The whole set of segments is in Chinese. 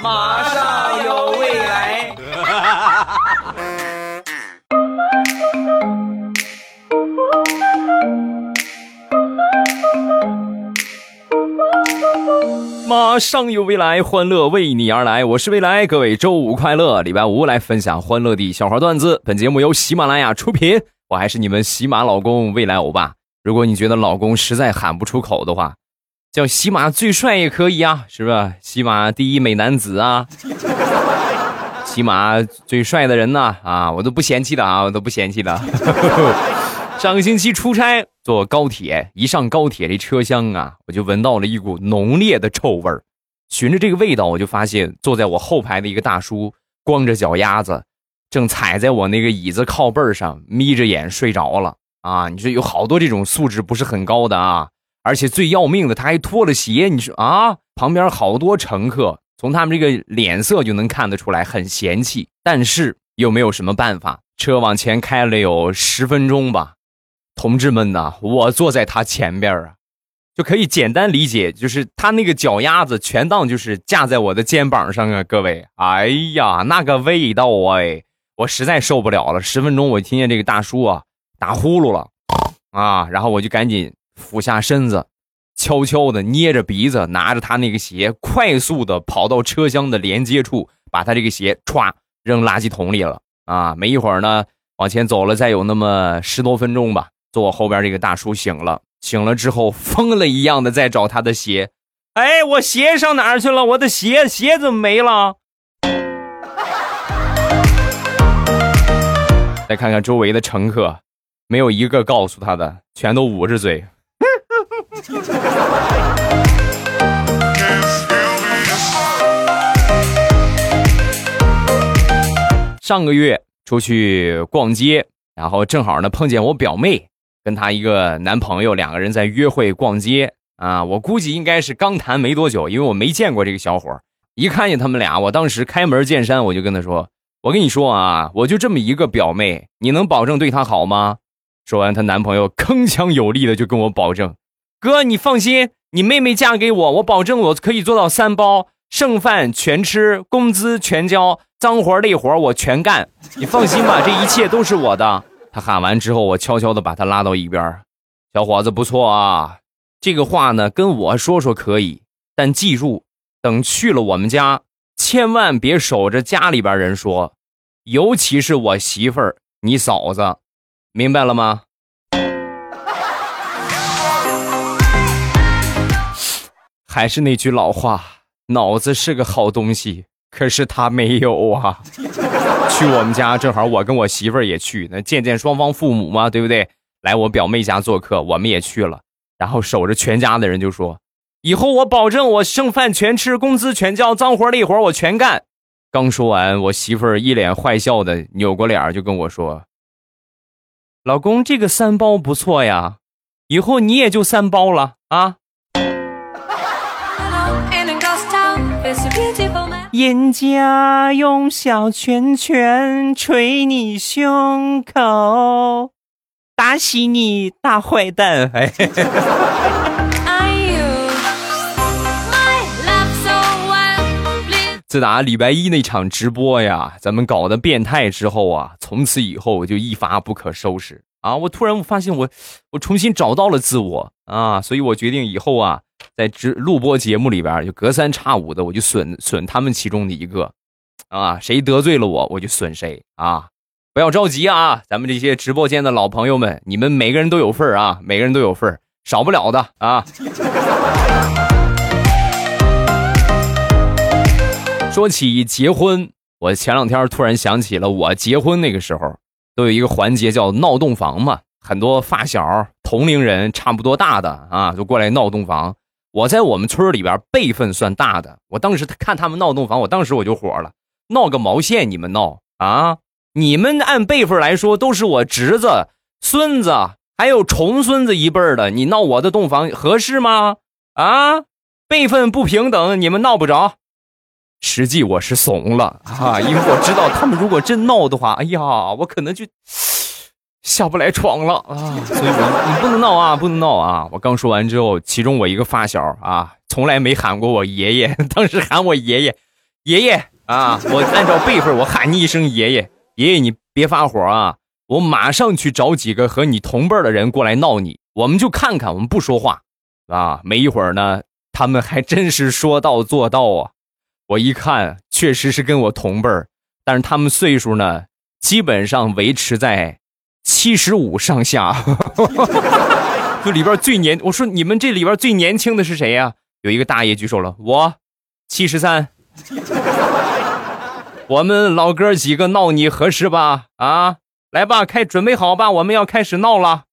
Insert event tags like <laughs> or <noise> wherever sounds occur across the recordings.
马上有未来。<laughs> 马上有未来，欢乐为你而来。我是未来，各位周五快乐！礼拜五来分享欢乐的笑话段子。本节目由喜马拉雅出品，我还是你们喜马老公未来欧巴。如果你觉得老公实在喊不出口的话，叫喜马最帅也可以啊，是吧？喜马第一美男子啊，喜马最帅的人呢啊，我都不嫌弃的啊，我都不嫌弃的。<laughs> 上个星期出差坐高铁，一上高铁这车厢啊，我就闻到了一股浓烈的臭味儿。循着这个味道，我就发现坐在我后排的一个大叔光着脚丫子，正踩在我那个椅子靠背上，眯着眼睡着了啊！你说有好多这种素质不是很高的啊，而且最要命的，他还脱了鞋。你说啊，旁边好多乘客从他们这个脸色就能看得出来很嫌弃，但是又没有什么办法。车往前开了有十分钟吧。同志们呐，我坐在他前边啊，就可以简单理解，就是他那个脚丫子全当就是架在我的肩膀上啊，各位，哎呀，那个味道哎，我实在受不了了。十分钟，我听见这个大叔啊打呼噜了，啊，然后我就赶紧俯下身子，悄悄的捏着鼻子，拿着他那个鞋，快速的跑到车厢的连接处，把他这个鞋歘扔垃圾桶里了。啊，没一会儿呢，往前走了再有那么十多分钟吧。坐我后边这个大叔醒了，醒了之后疯了一样的在找他的鞋，哎，我鞋上哪儿去了？我的鞋鞋怎么没了？<laughs> 再看看周围的乘客，没有一个告诉他的，全都捂着嘴。<laughs> 上个月出去逛街，然后正好呢碰见我表妹。跟她一个男朋友两个人在约会逛街啊，我估计应该是刚谈没多久，因为我没见过这个小伙一看见他们俩，我当时开门见山，我就跟他说：“我跟你说啊，我就这么一个表妹，你能保证对她好吗？”说完，她男朋友铿锵有力的就跟我保证：“哥，你放心，你妹妹嫁给我，我保证我可以做到三包，剩饭全吃，工资全交，脏活累活我全干。你放心吧，这一切都是我的。”他喊完之后，我悄悄的把他拉到一边小伙子不错啊，这个话呢跟我说说可以，但记住，等去了我们家，千万别守着家里边人说，尤其是我媳妇儿、你嫂子，明白了吗？还是那句老话，脑子是个好东西，可是他没有啊。<laughs> 去我们家，正好我跟我媳妇儿也去，那见见双方父母嘛，对不对？来我表妹家做客，我们也去了，然后守着全家的人就说：“以后我保证我剩饭全吃，工资全交，脏活累活我全干。”刚说完，我媳妇儿一脸坏笑的扭过脸就跟我说：“老公，这个三包不错呀，以后你也就三包了啊。”人家用小拳拳捶你胸口，打死你大坏蛋！哎，自打礼拜一那场直播呀，咱们搞的变态之后啊，从此以后我就一发不可收拾啊！我突然发现我，我重新找到了自我啊，所以我决定以后啊。在直录播节目里边，就隔三差五的，我就损损他们其中的一个，啊，谁得罪了我，我就损谁啊！不要着急啊，咱们这些直播间的老朋友们，你们每个人都有份儿啊，每个人都有份儿少不了的啊。<laughs> 说起结婚，我前两天突然想起了我结婚那个时候，都有一个环节叫闹洞房嘛，很多发小、同龄人差不多大的啊，都过来闹洞房。我在我们村里边辈分算大的，我当时看他们闹洞房，我当时我就火了，闹个毛线！你们闹啊？你们按辈分来说都是我侄子、孙子，还有重孙子一辈的，你闹我的洞房合适吗？啊，辈分不平等，你们闹不着。实际我是怂了啊，因为我知道他们如果真闹的话，哎呀，我可能就。下不来床了啊！所以你你不能闹啊，不能闹啊！我刚说完之后，其中我一个发小啊，从来没喊过我爷爷，<laughs> 当时喊我爷爷，爷爷啊，我按照辈分，我喊你一声爷爷。爷爷，你别发火啊，我马上去找几个和你同辈的人过来闹你，我们就看看，我们不说话啊。没一会儿呢，他们还真是说到做到啊。我一看，确实是跟我同辈儿，但是他们岁数呢，基本上维持在七十五上下。<laughs> 就里边最年，我说你们这里边最年轻的是谁呀？有一个大爷举手了，我七十三。<laughs> 我们老哥几个闹你合适吧？啊，来吧，开准备好吧，我们要开始闹了。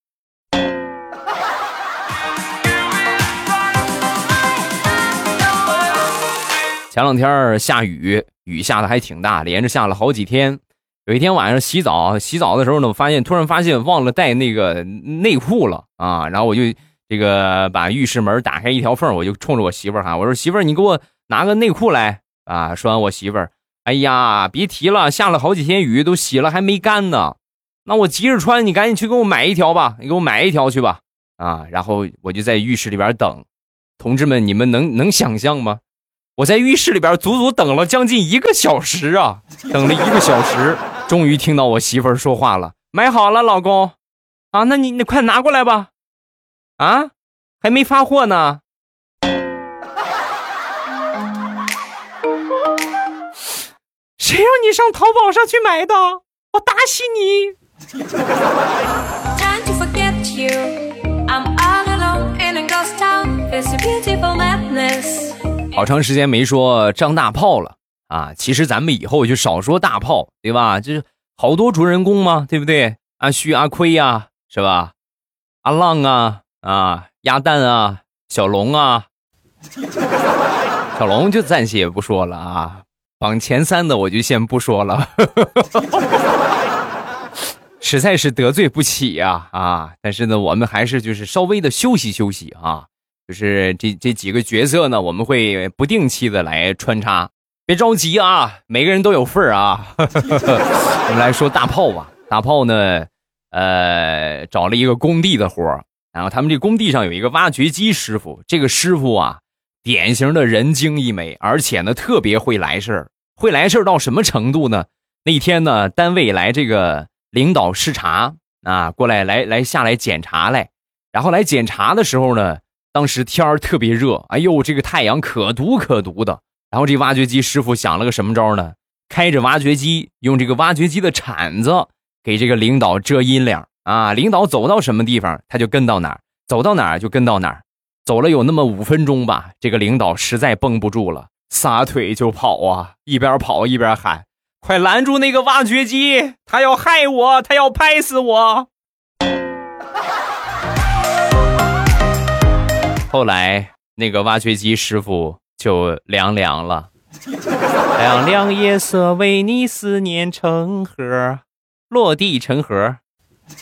前两天下雨，雨下的还挺大，连着下了好几天。有一天晚上洗澡，洗澡的时候呢，我发现突然发现忘了带那个内裤了啊！然后我就这个把浴室门打开一条缝，我就冲着我媳妇喊：“我说媳妇儿，你给我拿个内裤来啊！”说完，我媳妇儿：“哎呀，别提了，下了好几天雨，都洗了还没干呢。那我急着穿，你赶紧去给我买一条吧，你给我买一条去吧。”啊！然后我就在浴室里边等，同志们，你们能能想象吗？我在浴室里边足足等了将近一个小时啊！等了一个小时，终于听到我媳妇儿说话了：“买好了，老公。”啊，那你你快拿过来吧。啊，还没发货呢。谁让你上淘宝上去买的？我打死你！好长时间没说张大炮了啊！其实咱们以后就少说大炮，对吧？就是好多主人公嘛，对不对？阿旭、阿亏呀，是吧？阿浪啊，啊，鸭蛋啊，小龙啊，小龙就暂且不说了啊。榜前三的我就先不说了，<laughs> 实在是得罪不起呀啊！但是呢，我们还是就是稍微的休息休息啊。就是这这几个角色呢，我们会不定期的来穿插，别着急啊，每个人都有份儿啊。<laughs> 我们来说大炮吧，大炮呢，呃，找了一个工地的活儿，然后他们这工地上有一个挖掘机师傅，这个师傅啊，典型的人精一枚，而且呢，特别会来事儿，会来事儿到什么程度呢？那天呢，单位来这个领导视察啊，过来来来下来检查来，然后来检查的时候呢。当时天儿特别热，哎呦，这个太阳可毒可毒的。然后这挖掘机师傅想了个什么招呢？开着挖掘机，用这个挖掘机的铲子给这个领导遮阴凉啊。领导走到什么地方，他就跟到哪儿；走到哪儿就跟到哪儿。走了有那么五分钟吧，这个领导实在绷不住了，撒腿就跑啊！一边跑一边喊：“快拦住那个挖掘机，他要害我，他要拍死我！” <laughs> 后来，那个挖掘机师傅就凉凉了。<laughs> 凉凉夜色为你思念成河，落地成盒。<laughs>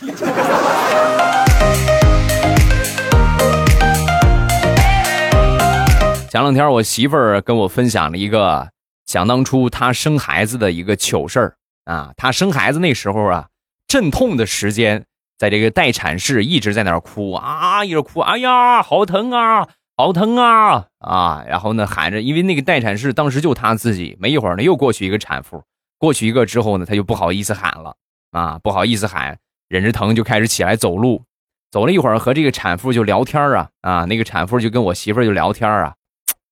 前两天，我媳妇儿跟我分享了一个想当初她生孩子的一个糗事儿啊。她生孩子那时候啊，阵痛的时间。在这个待产室一直在那儿哭啊，一直哭，哎呀，好疼啊，好疼啊啊！然后呢，喊着，因为那个待产室当时就他自己。没一会儿呢，又过去一个产妇，过去一个之后呢，他就不好意思喊了啊，不好意思喊，忍着疼就开始起来走路。走了一会儿，和这个产妇就聊天啊啊，那个产妇就跟我媳妇就聊天啊，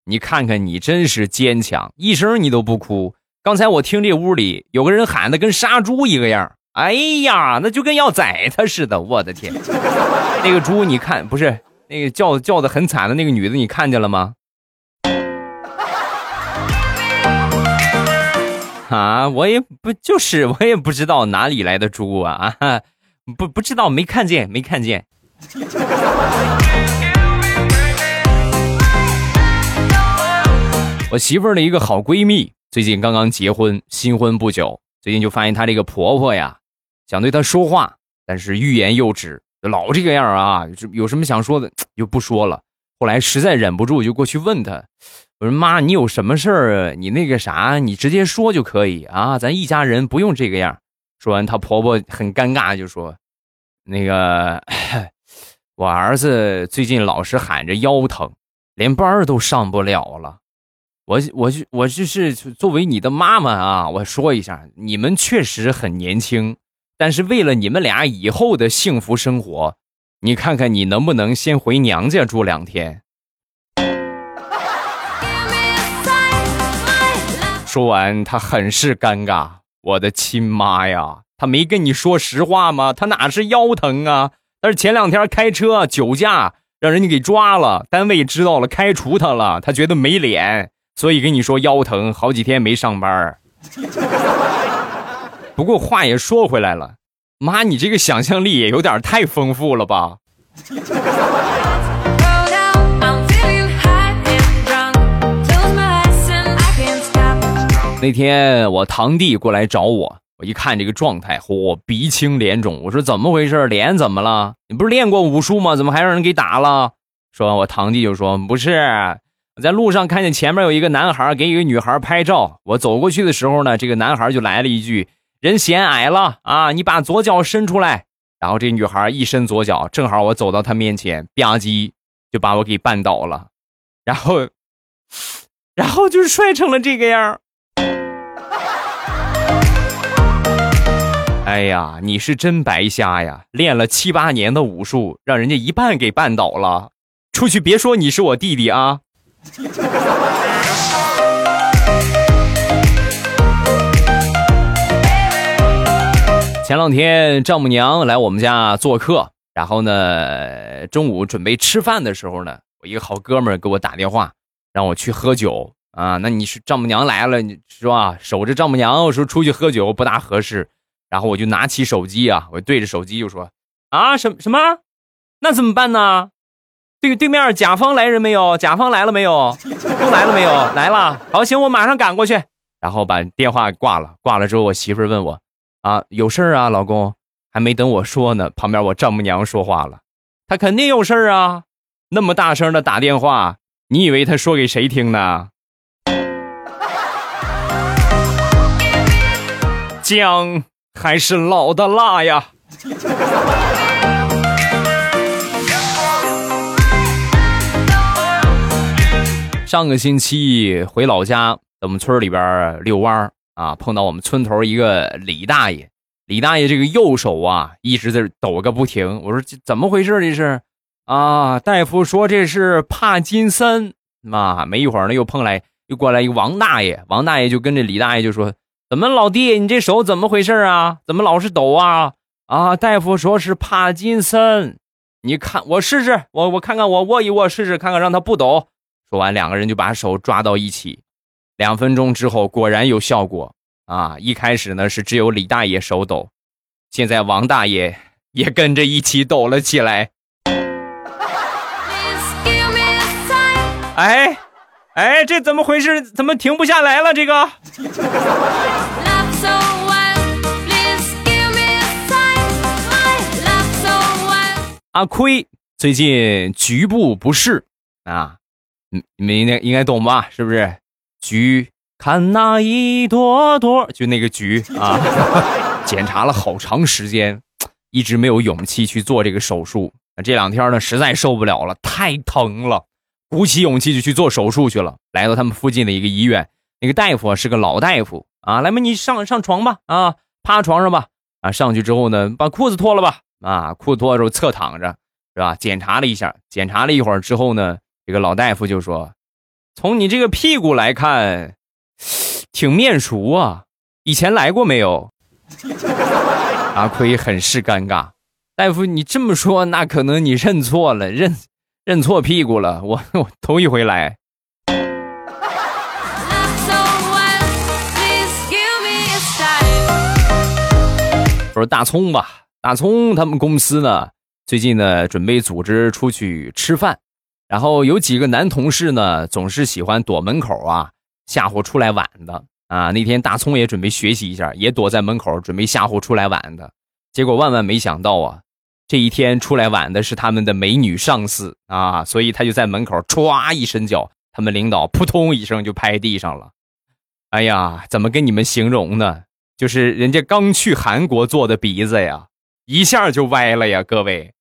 你看看你真是坚强，一声你都不哭。刚才我听这屋里有个人喊的跟杀猪一个样。哎呀，那就跟要宰他似的！我的天，<laughs> 那个猪你看，不是那个叫叫的很惨的那个女的，你看见了吗？啊，我也不就是我也不知道哪里来的猪啊啊，不不知道，没看见，没看见。我媳妇儿的一个好闺蜜，最近刚刚结婚，新婚不久，最近就发现她这个婆婆呀。想对她说话，但是欲言又止，老这个样啊！有什么想说的就不说了。后来实在忍不住，就过去问他：“我说妈，你有什么事儿？你那个啥，你直接说就可以啊，咱一家人不用这个样。”说完，她婆婆很尴尬，就说：“那个，<coughs> 我儿子最近老是喊着腰疼，连班都上不了了。我我我就是作为你的妈妈啊，我说一下，你们确实很年轻，但是为了你们俩以后的幸福生活，你看看你能不能先回娘家住两天。说完，他很是尴尬。我的亲妈呀，他没跟你说实话吗？他哪是腰疼啊？但是前两天开车酒驾，让人家给抓了，单位知道了，开除他了。他觉得没脸。所以跟你说腰疼，好几天没上班不过话也说回来了，妈，你这个想象力也有点太丰富了吧？那天我堂弟过来找我，我一看这个状态，嚯，鼻青脸肿。我说怎么回事？脸怎么了？你不是练过武术吗？怎么还让人给打了？说完，我堂弟就说不是。在路上看见前面有一个男孩给一个女孩拍照，我走过去的时候呢，这个男孩就来了一句：“人嫌矮了啊，你把左脚伸出来。”然后这女孩一伸左脚，正好我走到她面前，吧唧就把我给绊倒了，然后，<sniffs> 然后就摔成了这个样哎呀，你是真白瞎呀！练了七八年的武术，让人家一绊给绊倒了，出去别说你是我弟弟啊！前两天丈母娘来我们家做客，然后呢，中午准备吃饭的时候呢，我一个好哥们儿给我打电话，让我去喝酒啊。那你是丈母娘来了，你是吧？守着丈母娘我说出去喝酒不大合适，然后我就拿起手机啊，我对着手机就说啊，什什么？那怎么办呢？对对面甲方来人没有？甲方来了没有？都来了没有？来了。好，行，我马上赶过去。然后把电话挂了。挂了之后，我媳妇问我：“啊，有事儿啊，老公？”还没等我说呢，旁边我丈母娘说话了：“他肯定有事儿啊，那么大声的打电话，你以为他说给谁听呢？”姜还是老的辣呀。上个星期回老家，我们村里边遛弯儿啊，碰到我们村头一个李大爷。李大爷这个右手啊，一直在抖个不停。我说这怎么回事？这是啊，大夫说这是帕金森。妈，没一会儿呢，又碰来又过来一个王大爷。王大爷就跟这李大爷就说：“怎么老弟，你这手怎么回事啊？怎么老是抖啊？”啊，大夫说是帕金森。你看我试试，我我看看我握一握试试看看，让他不抖。说完，两个人就把手抓到一起。两分钟之后，果然有效果啊！一开始呢是只有李大爷手抖，现在王大爷也跟着一起抖了起来。哎，哎，这怎么回事？怎么停不下来了？这个。阿亏最近局部不适啊。嗯，你们应该应该懂吧？是不是？菊看那一朵朵，就那个菊 <laughs> 啊，检查了好长时间，一直没有勇气去做这个手术。这两天呢，实在受不了了，太疼了，鼓起勇气就去做手术去了。来到他们附近的一个医院，那个大夫是个老大夫啊，来嘛，你上上床吧，啊，趴床上吧，啊，上去之后呢，把裤子脱了吧，啊，裤子脱了之后侧躺着，是吧？检查了一下，检查了一会儿之后呢。这个老大夫就说：“从你这个屁股来看，挺面熟啊，以前来过没有？” <laughs> 阿奎很是尴尬。大夫，你这么说，那可能你认错了，认认错屁股了。我我头一回来。我说大葱吧，大葱他们公司呢，最近呢准备组织出去吃饭。然后有几个男同事呢，总是喜欢躲门口啊，吓唬出来晚的啊。那天大葱也准备学习一下，也躲在门口准备吓唬出来晚的。结果万万没想到啊，这一天出来晚的是他们的美女上司啊，所以他就在门口歘一伸脚，他们领导扑通一声就拍地上了。哎呀，怎么跟你们形容呢？就是人家刚去韩国做的鼻子呀，一下就歪了呀，各位。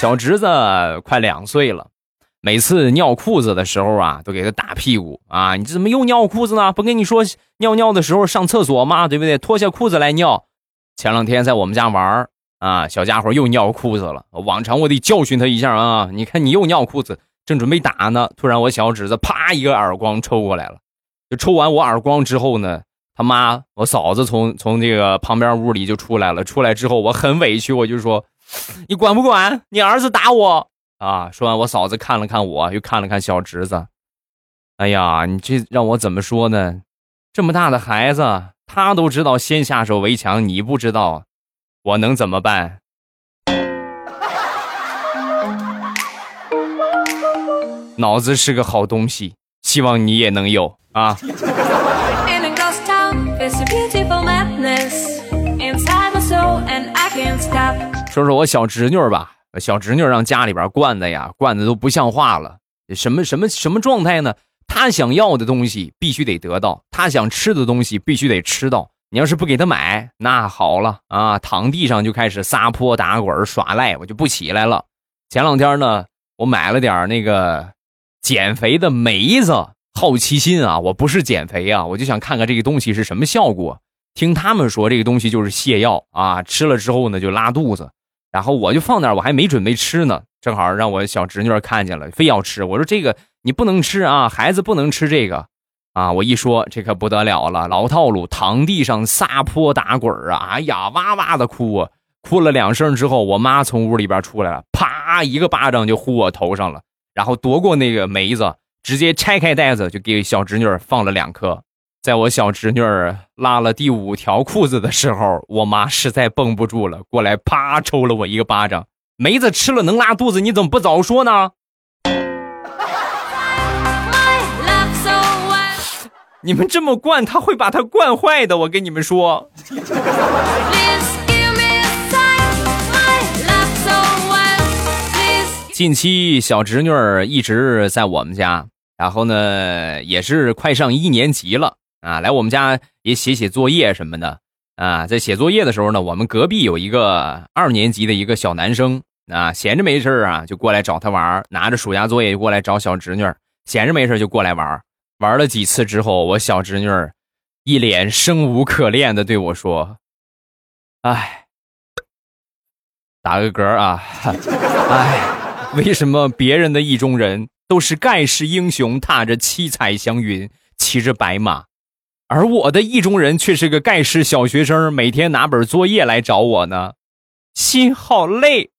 小侄子快两岁了，每次尿裤子的时候啊，都给他打屁股啊！你怎么又尿裤子呢？不跟你说尿尿的时候上厕所吗？对不对？脱下裤子来尿。前两天在我们家玩啊，小家伙又尿裤子了。往常我得教训他一下啊！你看你又尿裤子，正准备打呢，突然我小侄子啪一个耳光抽过来了。就抽完我耳光之后呢，他妈我嫂子从从这个旁边屋里就出来了。出来之后我很委屈，我就说。<laughs> 你管不管？你儿子打我啊！说完，我嫂子看了看我，又看了看小侄子。哎呀，你这让我怎么说呢？这么大的孩子，他都知道先下手为强，你不知道，我能怎么办？<laughs> 脑子是个好东西，希望你也能有啊。说说我小侄女吧，小侄女让家里边惯的呀，惯的都不像话了。什么什么什么状态呢？她想要的东西必须得得到，她想吃的东西必须得吃到。你要是不给她买，那好了啊，躺地上就开始撒泼打滚耍赖，我就不起来了。前两天呢，我买了点那个减肥的梅子，好奇心啊，我不是减肥啊，我就想看看这个东西是什么效果。听他们说这个东西就是泻药啊，吃了之后呢就拉肚子。然后我就放那儿，我还没准备吃呢，正好让我小侄女看见了，非要吃。我说这个你不能吃啊，孩子不能吃这个，啊！我一说这可不得了了，老套路，躺地上撒泼打滚啊！哎呀，哇哇的哭啊，哭了两声之后，我妈从屋里边出来了，啪一个巴掌就呼我头上了，然后夺过那个梅子，直接拆开袋子就给小侄女放了两颗。在我小侄女拉了第五条裤子的时候，我妈实在绷不住了，过来啪抽了我一个巴掌。梅子吃了能拉肚子，你怎么不早说呢？你们这么惯，他会把他惯坏的。我跟你们说。近期小侄女一直在我们家，然后呢，也是快上一年级了。啊，来我们家也写写作业什么的啊，在写作业的时候呢，我们隔壁有一个二年级的一个小男生啊，闲着没事啊，就过来找他玩拿着暑假作业就过来找小侄女闲着没事就过来玩玩了几次之后，我小侄女一脸生无可恋的对我说：“哎，打个嗝啊，哎，为什么别人的意中人都是盖世英雄，踏着七彩祥云，骑着白马？”而我的意中人却是个盖世小学生，每天拿本作业来找我呢，心好累。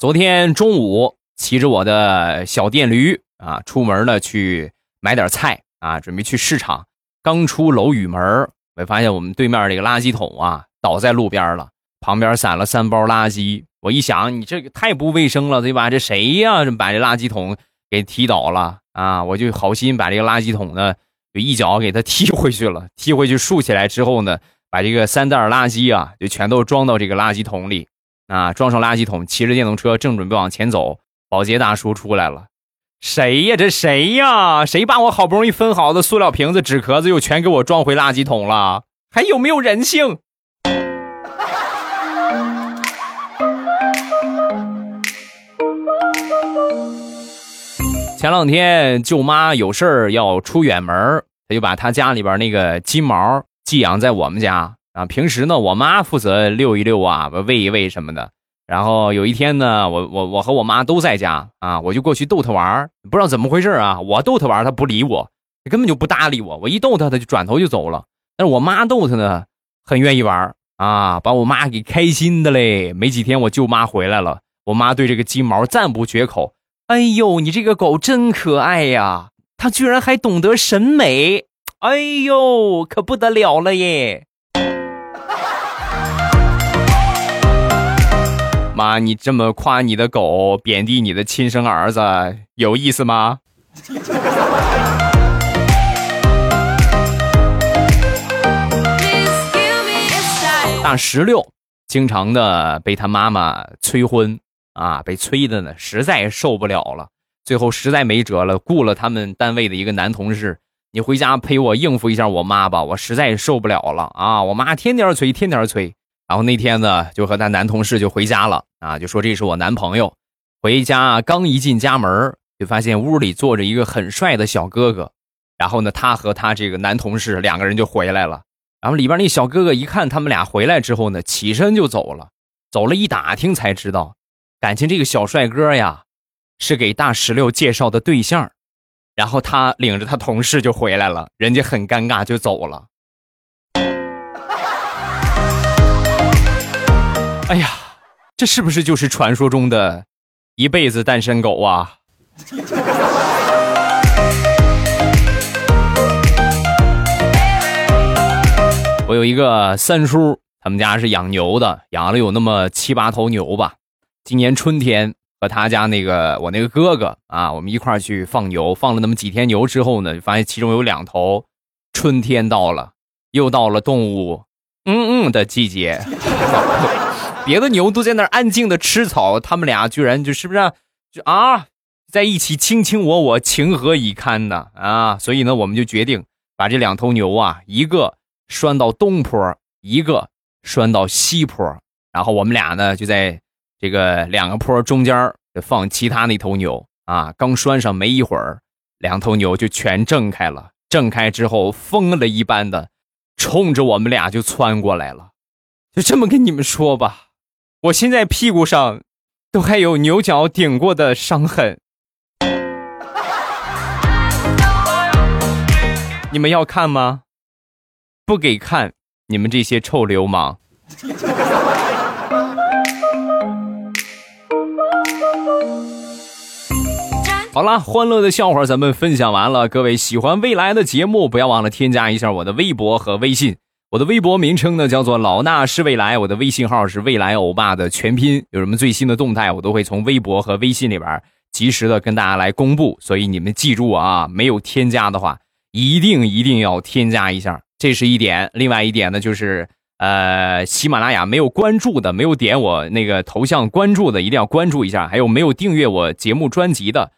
昨天中午骑着我的小电驴啊，出门了去买点菜啊，准备去市场。刚出楼宇门，我发现我们对面这个垃圾桶啊倒在路边了，旁边散了三包垃圾。我一想，你这个太不卫生了，对吧？这谁呀？把这垃圾桶给踢倒了啊！我就好心把这个垃圾桶呢，就一脚给它踢回去了。踢回去竖起来之后呢，把这个三袋垃圾啊，就全都装到这个垃圾桶里啊。装上垃圾桶，骑着电动车正准备往前走，保洁大叔出来了。谁呀？这谁呀？谁把我好不容易分好的塑料瓶子、纸壳子又全给我装回垃圾桶了？还有没有人性？前两天舅妈有事儿要出远门，他就把他家里边那个金毛寄养在我们家啊。平时呢，我妈负责遛一遛啊，喂一喂什么的。然后有一天呢，我我我和我妈都在家啊，我就过去逗它玩不知道怎么回事啊，我逗它玩它不理我，根本就不搭理我。我一逗它，它就转头就走了。但是我妈逗它呢，很愿意玩啊，把我妈给开心的嘞。没几天，我舅妈回来了，我妈对这个金毛赞不绝口。哎呦，你这个狗真可爱呀！它居然还懂得审美，哎呦，可不得了了耶！妈，你这么夸你的狗，贬低你的亲生儿子，有意思吗？大石榴经常的被他妈妈催婚。啊，被催的呢，实在受不了了。最后实在没辙了，雇了他们单位的一个男同事，你回家陪我应付一下我妈吧，我实在受不了了啊！我妈天天催，天天催。然后那天呢，就和他男同事就回家了啊，就说这是我男朋友。回家刚一进家门，就发现屋里坐着一个很帅的小哥哥。然后呢，他和他这个男同事两个人就回来了。然后里边那小哥哥一看他们俩回来之后呢，起身就走了。走了一打听才知道，感情这个小帅哥呀，是给大石榴介绍的对象。然后他领着他同事就回来了，人家很尴尬就走了。哎呀，这是不是就是传说中的一辈子单身狗啊？<laughs> 我有一个三叔，他们家是养牛的，养了有那么七八头牛吧。今年春天。和他家那个我那个哥哥啊，我们一块儿去放牛，放了那么几天牛之后呢，发现其中有两头，春天到了，又到了动物嗯嗯的季节，<laughs> 别的牛都在那儿安静的吃草，他们俩居然就是不是就啊在一起卿卿我我，情何以堪呢啊！所以呢，我们就决定把这两头牛啊，一个拴到东坡，一个拴到西坡，然后我们俩呢就在。这个两个坡中间放其他那头牛啊，刚拴上没一会儿，两头牛就全挣开了。挣开之后，疯了一般的冲着我们俩就窜过来了。就这么跟你们说吧，我现在屁股上都还有牛角顶过的伤痕。你们要看吗？不给看，你们这些臭流氓。好了，欢乐的笑话咱们分享完了。各位喜欢未来的节目，不要忘了添加一下我的微博和微信。我的微博名称呢叫做老衲是未来，我的微信号是未来欧巴的全拼。有什么最新的动态，我都会从微博和微信里边及时的跟大家来公布。所以你们记住啊，没有添加的话，一定一定要添加一下，这是一点。另外一点呢，就是呃，喜马拉雅没有关注的，没有点我那个头像关注的，一定要关注一下。还有没有订阅我节目专辑的？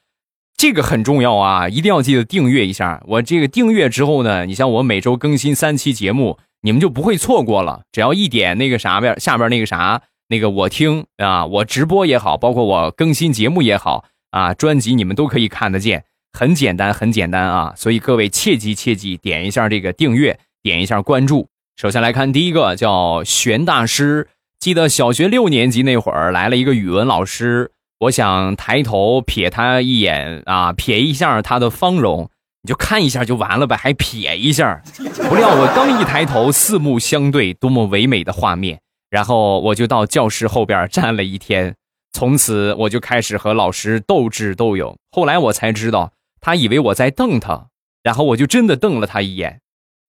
这个很重要啊，一定要记得订阅一下。我这个订阅之后呢，你像我每周更新三期节目，你们就不会错过了。只要一点那个啥边下边那个啥那个我听啊，我直播也好，包括我更新节目也好啊，专辑你们都可以看得见。很简单，很简单啊。所以各位切记切记，点一下这个订阅，点一下关注。首先来看第一个，叫玄大师。记得小学六年级那会儿来了一个语文老师。我想抬头瞥他一眼啊，瞥一下他的芳容，你就看一下就完了呗，还瞥一下。不料我刚一抬头，四目相对，多么唯美的画面！然后我就到教室后边站了一天，从此我就开始和老师斗智斗勇。后来我才知道，他以为我在瞪他，然后我就真的瞪了他一眼，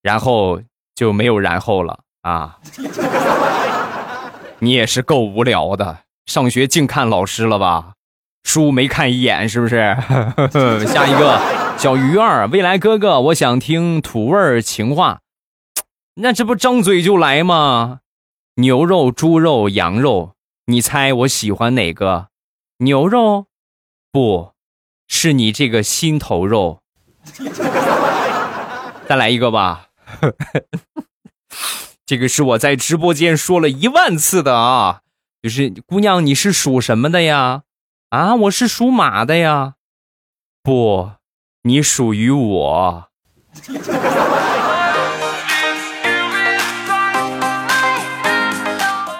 然后就没有然后了啊！<laughs> 你也是够无聊的。上学净看老师了吧？书没看一眼是不是？<laughs> 下一个 <laughs> 小鱼儿，未来哥哥，我想听土味情话。那这不张嘴就来吗？牛肉、猪肉、羊肉，你猜我喜欢哪个？牛肉？不是你这个心头肉。<laughs> 再来一个吧。这个是我在直播间说了一万次的啊。就是姑娘，你是属什么的呀？啊，我是属马的呀。不，你属于我。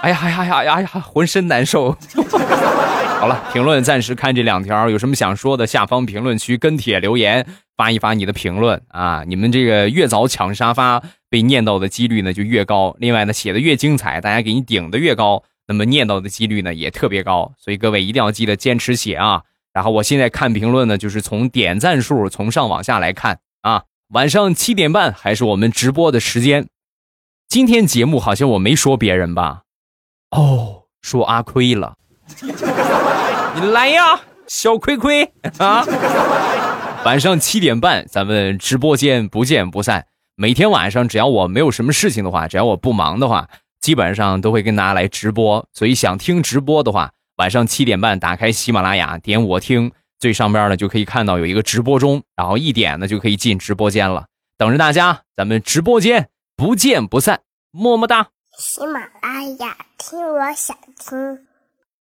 哎呀，哎呀，呀呀呀，浑身难受。<laughs> 好了，评论暂时看这两条，有什么想说的，下方评论区跟帖留言，发一发你的评论啊。你们这个越早抢沙发，被念到的几率呢就越高。另外呢，写的越精彩，大家给你顶的越高。那么念到的几率呢也特别高，所以各位一定要记得坚持写啊。然后我现在看评论呢，就是从点赞数从上往下来看啊。晚上七点半还是我们直播的时间。今天节目好像我没说别人吧？哦，说阿亏了。你来呀，小亏亏啊！晚上七点半咱们直播间不见不散。每天晚上只要我没有什么事情的话，只要我不忙的话。基本上都会跟大家来直播，所以想听直播的话，晚上七点半打开喜马拉雅，点我听，最上边呢就可以看到有一个直播中，然后一点呢就可以进直播间了。等着大家，咱们直播间不见不散，么么哒。喜马拉雅，听我想听。